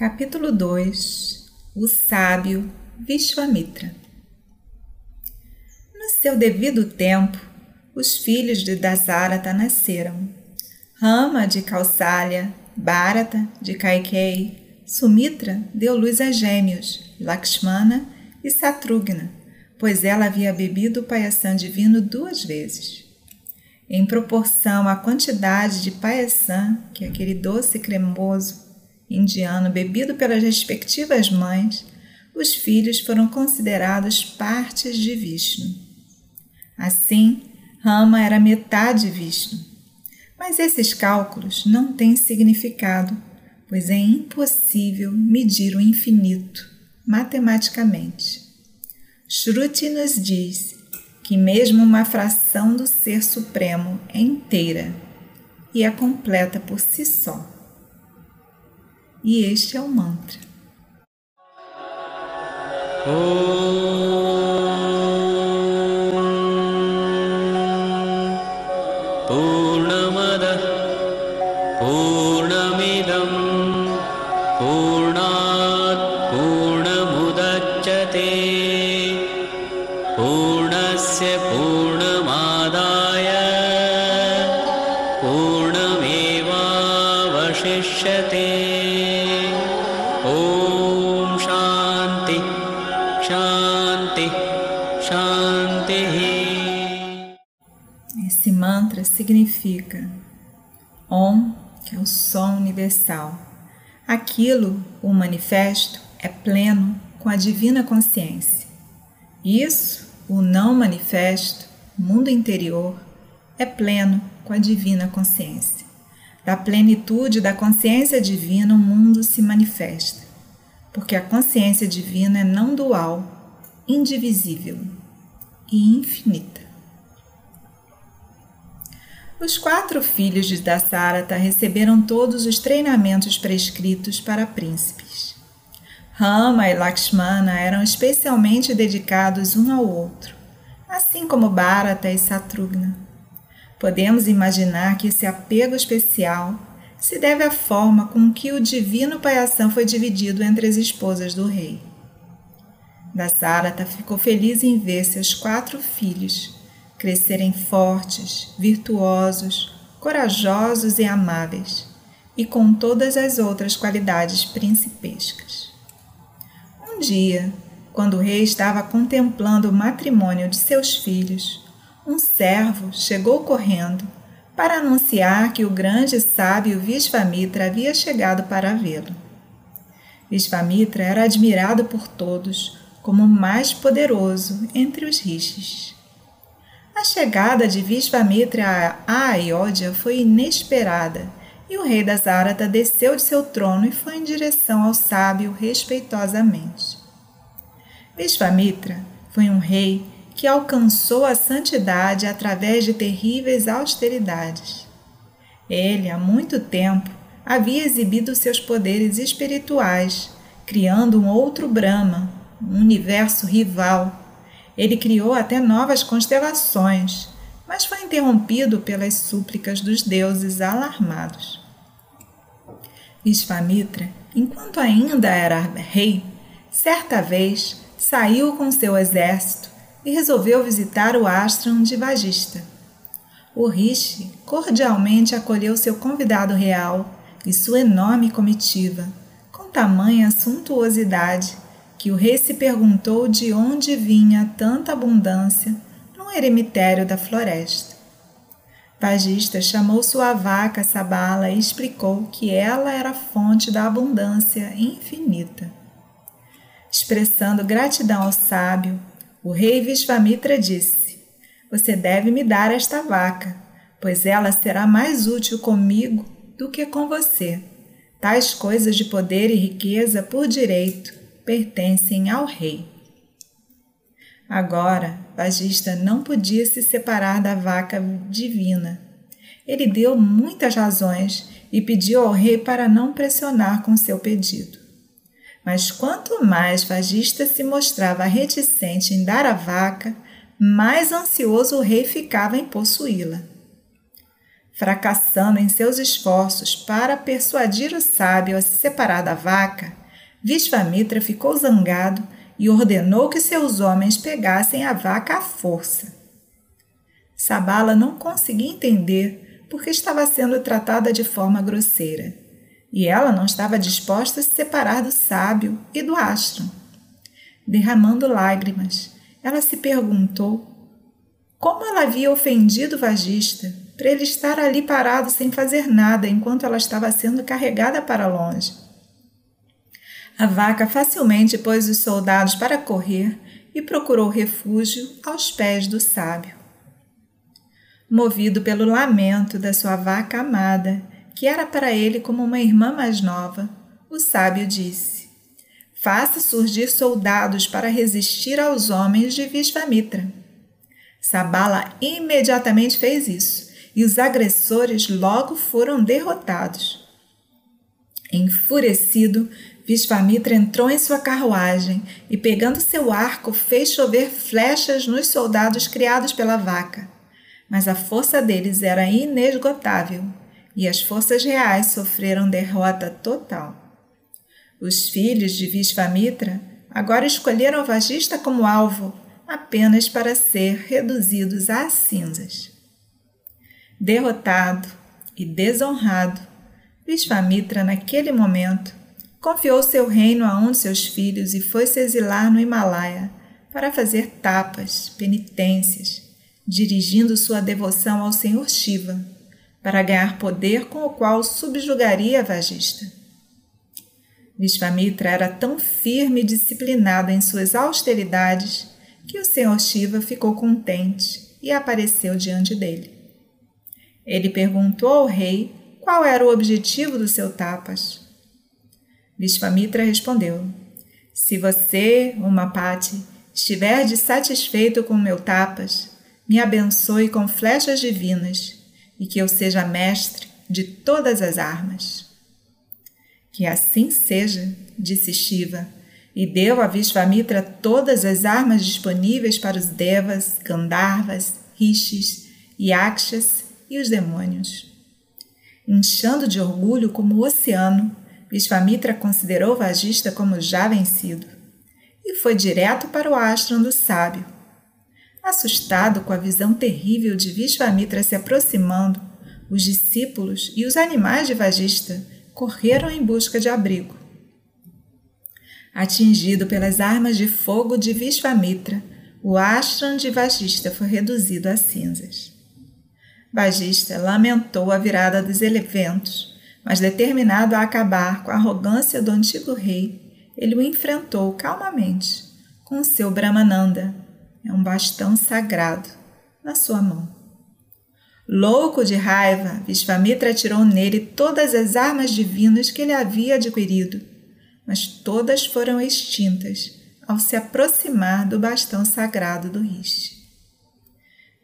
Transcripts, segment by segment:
Capítulo 2 O sábio Vishwamitra No seu devido tempo, os filhos de Dasarata nasceram. Rama de Kausalya, Bharata de Kaikei, Sumitra deu luz a gêmeos, Lakshmana e Satrugna, pois ela havia bebido o payasam divino duas vezes. Em proporção à quantidade de payasam, que aquele doce cremoso indiano bebido pelas respectivas mães, os filhos foram considerados partes de Vishnu. Assim, Rama era metade Vishnu. Mas esses cálculos não têm significado, pois é impossível medir o infinito matematicamente. Shruti nos diz que mesmo uma fração do Ser Supremo é inteira e é completa por si só e este é o mantra. Purnamada Purnamidam Purnat Purnamudachyate Purnasya Purnamadaya Esse mantra significa Om, que é o som universal. Aquilo, o manifesto, é pleno com a divina consciência. Isso, o não manifesto, mundo interior, é pleno com a divina consciência. Da plenitude da consciência divina, o mundo se manifesta, porque a consciência divina é não dual, indivisível e infinita. Os quatro filhos de Dasarata receberam todos os treinamentos prescritos para príncipes. Rama e Lakshmana eram especialmente dedicados um ao outro, assim como Bharata e Satrugna. Podemos imaginar que esse apego especial se deve à forma com que o divino Payasam foi dividido entre as esposas do rei. Dasarata ficou feliz em ver seus quatro filhos crescerem fortes, virtuosos, corajosos e amáveis, e com todas as outras qualidades principescas. Um dia, quando o rei estava contemplando o matrimônio de seus filhos, um servo chegou correndo para anunciar que o grande sábio Vishvamitra havia chegado para vê-lo. Vishvamitra era admirado por todos como o mais poderoso entre os rishis. A chegada de Vishvamitra a Ayodhya foi inesperada e o rei das Arata desceu de seu trono e foi em direção ao sábio respeitosamente. Vishvamitra foi um rei que alcançou a santidade através de terríveis austeridades. Ele, há muito tempo, havia exibido seus poderes espirituais, criando um outro Brahma, um universo rival. Ele criou até novas constelações, mas foi interrompido pelas súplicas dos deuses alarmados. Vishvamitra, enquanto ainda era rei, certa vez saiu com seu exército e resolveu visitar o ashram de Vagista. O Rishi cordialmente acolheu seu convidado real e sua enorme comitiva, com tamanha suntuosidade que o rei se perguntou de onde vinha tanta abundância no eremitério da floresta. Pagista chamou sua vaca Sabala e explicou que ela era a fonte da abundância infinita. Expressando gratidão ao sábio, o rei Vishvamitra disse: Você deve me dar esta vaca, pois ela será mais útil comigo do que com você. Tais coisas de poder e riqueza por direito pertencem ao rei. Agora, Bagista não podia se separar da vaca divina. Ele deu muitas razões e pediu ao rei para não pressionar com seu pedido. Mas quanto mais Vagista se mostrava reticente em dar a vaca, mais ansioso o rei ficava em possuí-la. Fracassando em seus esforços para persuadir o sábio a se separar da vaca, Vishvamitra ficou zangado e ordenou que seus homens pegassem a vaca à força. Sabala não conseguia entender porque estava sendo tratada de forma grosseira, e ela não estava disposta a se separar do sábio e do astro. Derramando lágrimas, ela se perguntou como ela havia ofendido o vagista para ele estar ali parado sem fazer nada enquanto ela estava sendo carregada para longe. A vaca facilmente pôs os soldados para correr e procurou refúgio aos pés do sábio. Movido pelo lamento da sua vaca amada, que era para ele como uma irmã mais nova, o sábio disse: Faça surgir soldados para resistir aos homens de Vishvamitra. Sabala imediatamente fez isso e os agressores logo foram derrotados. Enfurecido, Vishvamitra entrou em sua carruagem e, pegando seu arco, fez chover flechas nos soldados criados pela vaca. Mas a força deles era inesgotável e as forças reais sofreram derrota total. Os filhos de Vishvamitra agora escolheram o Vagista como alvo apenas para ser reduzidos a cinzas. Derrotado e desonrado, Vishvamitra, naquele momento, confiou seu reino a um de seus filhos e foi se exilar no Himalaia para fazer tapas, penitências, dirigindo sua devoção ao Senhor Shiva, para ganhar poder com o qual subjugaria a Vagista. Vishvamitra era tão firme e disciplinado em suas austeridades que o Senhor Shiva ficou contente e apareceu diante dele. Ele perguntou ao rei qual era o objetivo do seu tapas. Vishvamitra respondeu: Se você, Umapati, estiver satisfeito com meu tapas, me abençoe com flechas divinas e que eu seja mestre de todas as armas. Que assim seja, disse Shiva, e deu a Vishvamitra todas as armas disponíveis para os Devas, Gandharvas, Rishis, Yakshas e os demônios. Inchando de orgulho como o oceano, Vishvamitra considerou Vagista como já vencido e foi direto para o ashram do sábio. Assustado com a visão terrível de Vishvamitra se aproximando, os discípulos e os animais de Vagista correram em busca de abrigo. Atingido pelas armas de fogo de Vishvamitra, o ashram de Vagista foi reduzido a cinzas. Bagista lamentou a virada dos eventos, mas determinado a acabar com a arrogância do antigo rei, ele o enfrentou calmamente, com seu Brahmananda, é um bastão sagrado, na sua mão. Louco de raiva, Vishvamitra atirou nele todas as armas divinas que ele havia adquirido, mas todas foram extintas ao se aproximar do bastão sagrado do Rishi.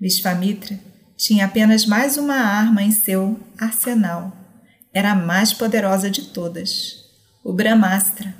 Vishvamitra tinha apenas mais uma arma em seu arsenal. Era a mais poderosa de todas, o Brahmastra.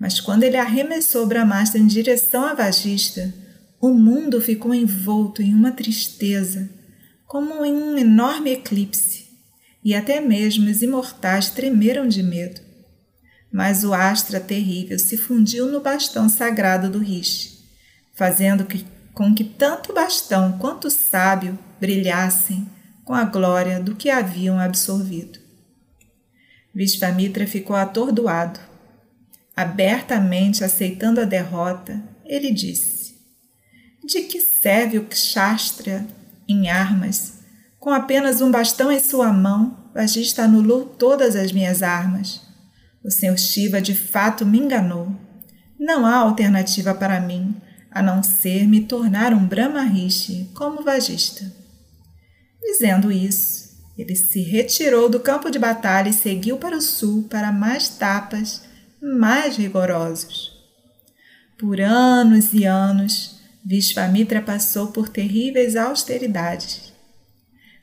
Mas quando ele arremessou o Brahmastra em direção a Vagista, o mundo ficou envolto em uma tristeza, como em um enorme eclipse, e até mesmo os imortais tremeram de medo. Mas o astra terrível se fundiu no bastão sagrado do Rishi, fazendo que, com que tanto o bastão quanto o sábio brilhassem com a glória do que haviam absorvido. Vishvamitra ficou atordoado. Abertamente aceitando a derrota, ele disse: De que serve o Kshastra em armas? Com apenas um bastão em sua mão, Vajista anulou todas as minhas armas. O Senhor Shiva de fato me enganou. Não há alternativa para mim a não ser me tornar um Brahmarishi como Vajista. Dizendo isso, ele se retirou do campo de batalha e seguiu para o sul para mais tapas mais rigorosos. Por anos e anos, Vishvamitra passou por terríveis austeridades.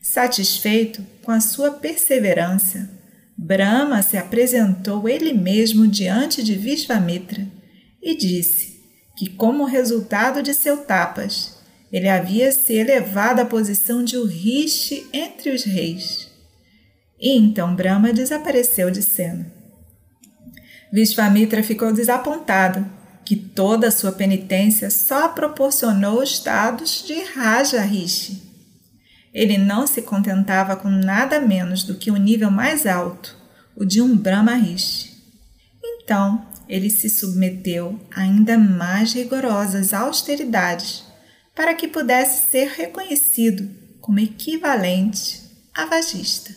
Satisfeito com a sua perseverança, Brahma se apresentou ele mesmo diante de Vishvamitra e disse que, como resultado de seu tapas, ele havia se elevado à posição de Urishi entre os reis. E então Brahma desapareceu de cena. Vishvamitra ficou desapontado que toda a sua penitência só proporcionou estados de Raja Rishi. Ele não se contentava com nada menos do que o nível mais alto, o de um Brahma Rishi. Então, ele se submeteu a ainda mais rigorosas austeridades para que pudesse ser reconhecido como equivalente a vagista.